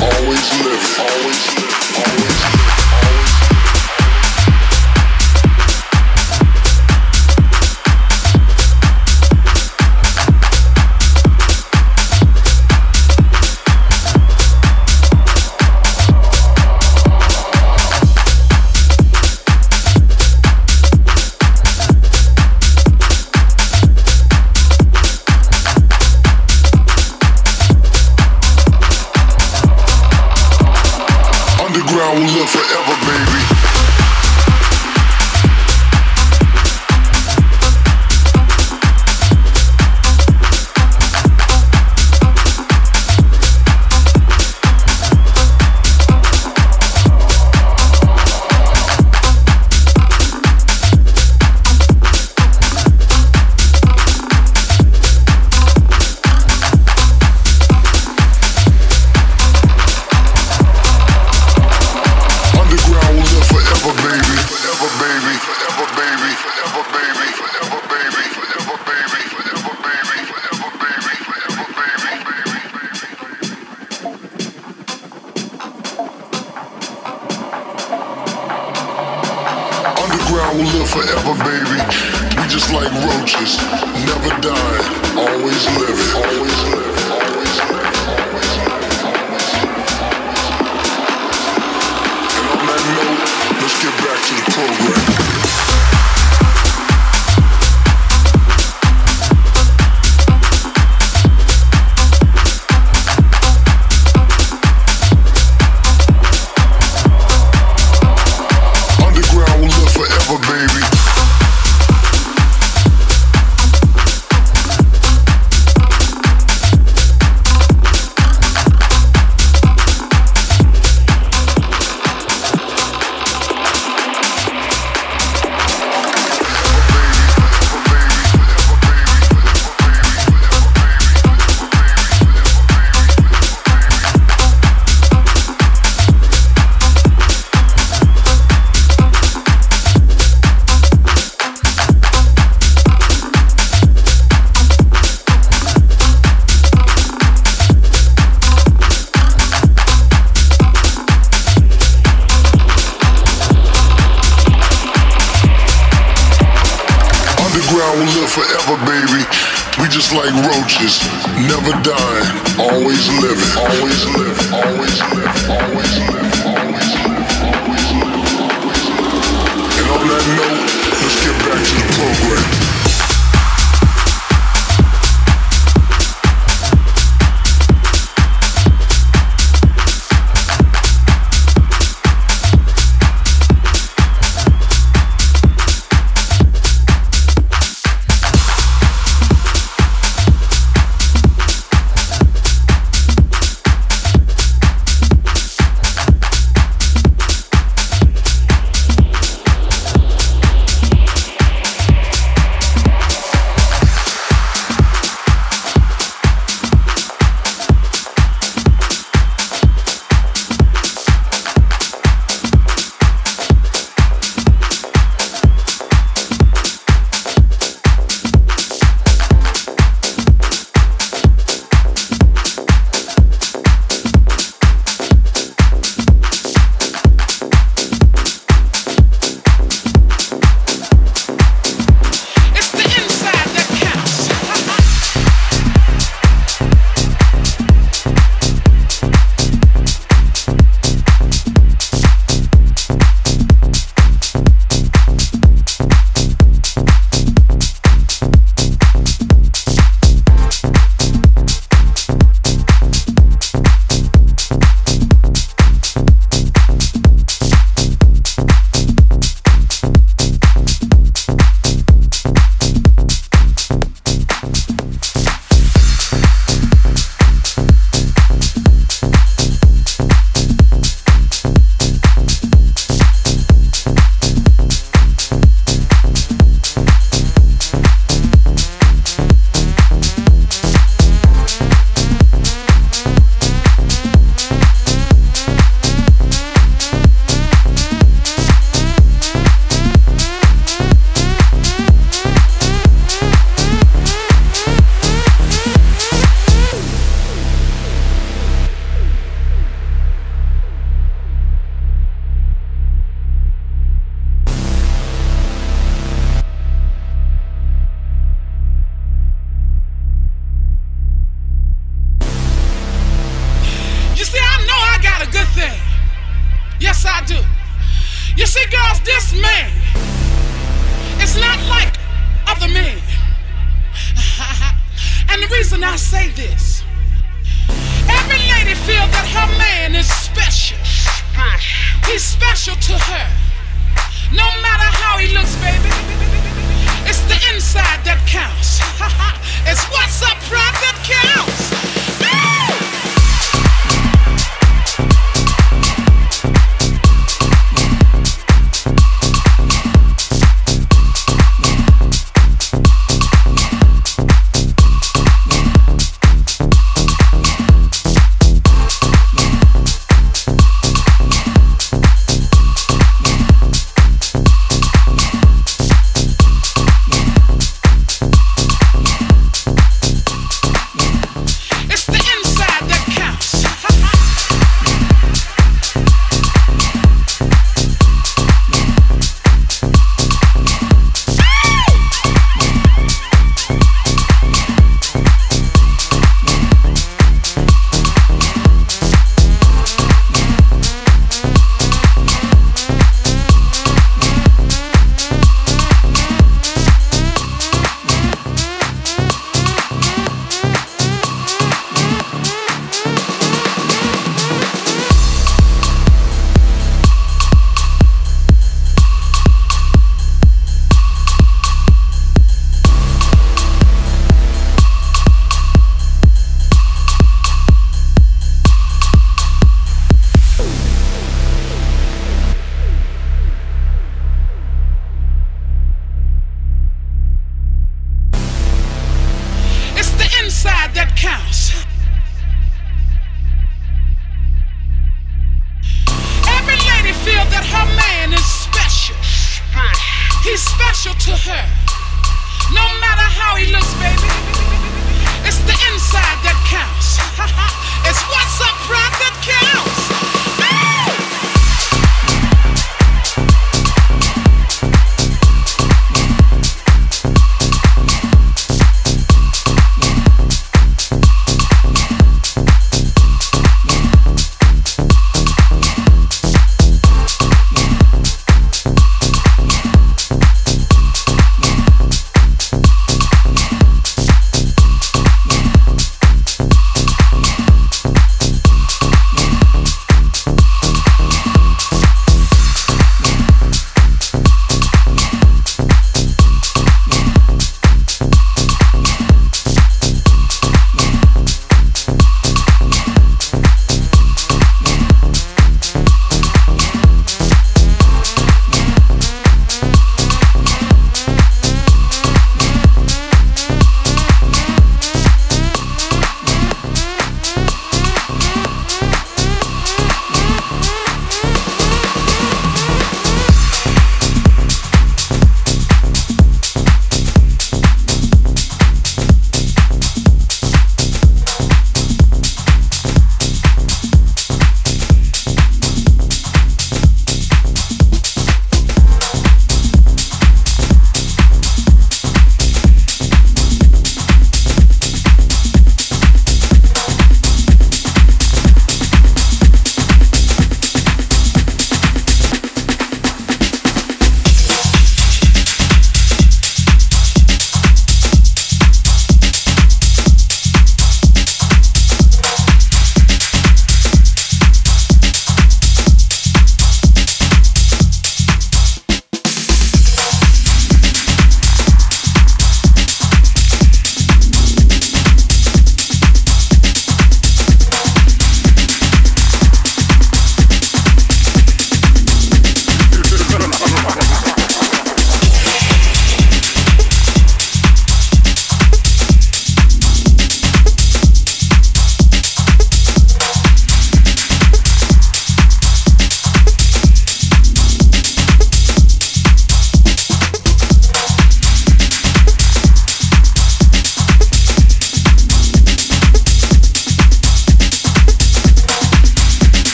always living, always living, always living.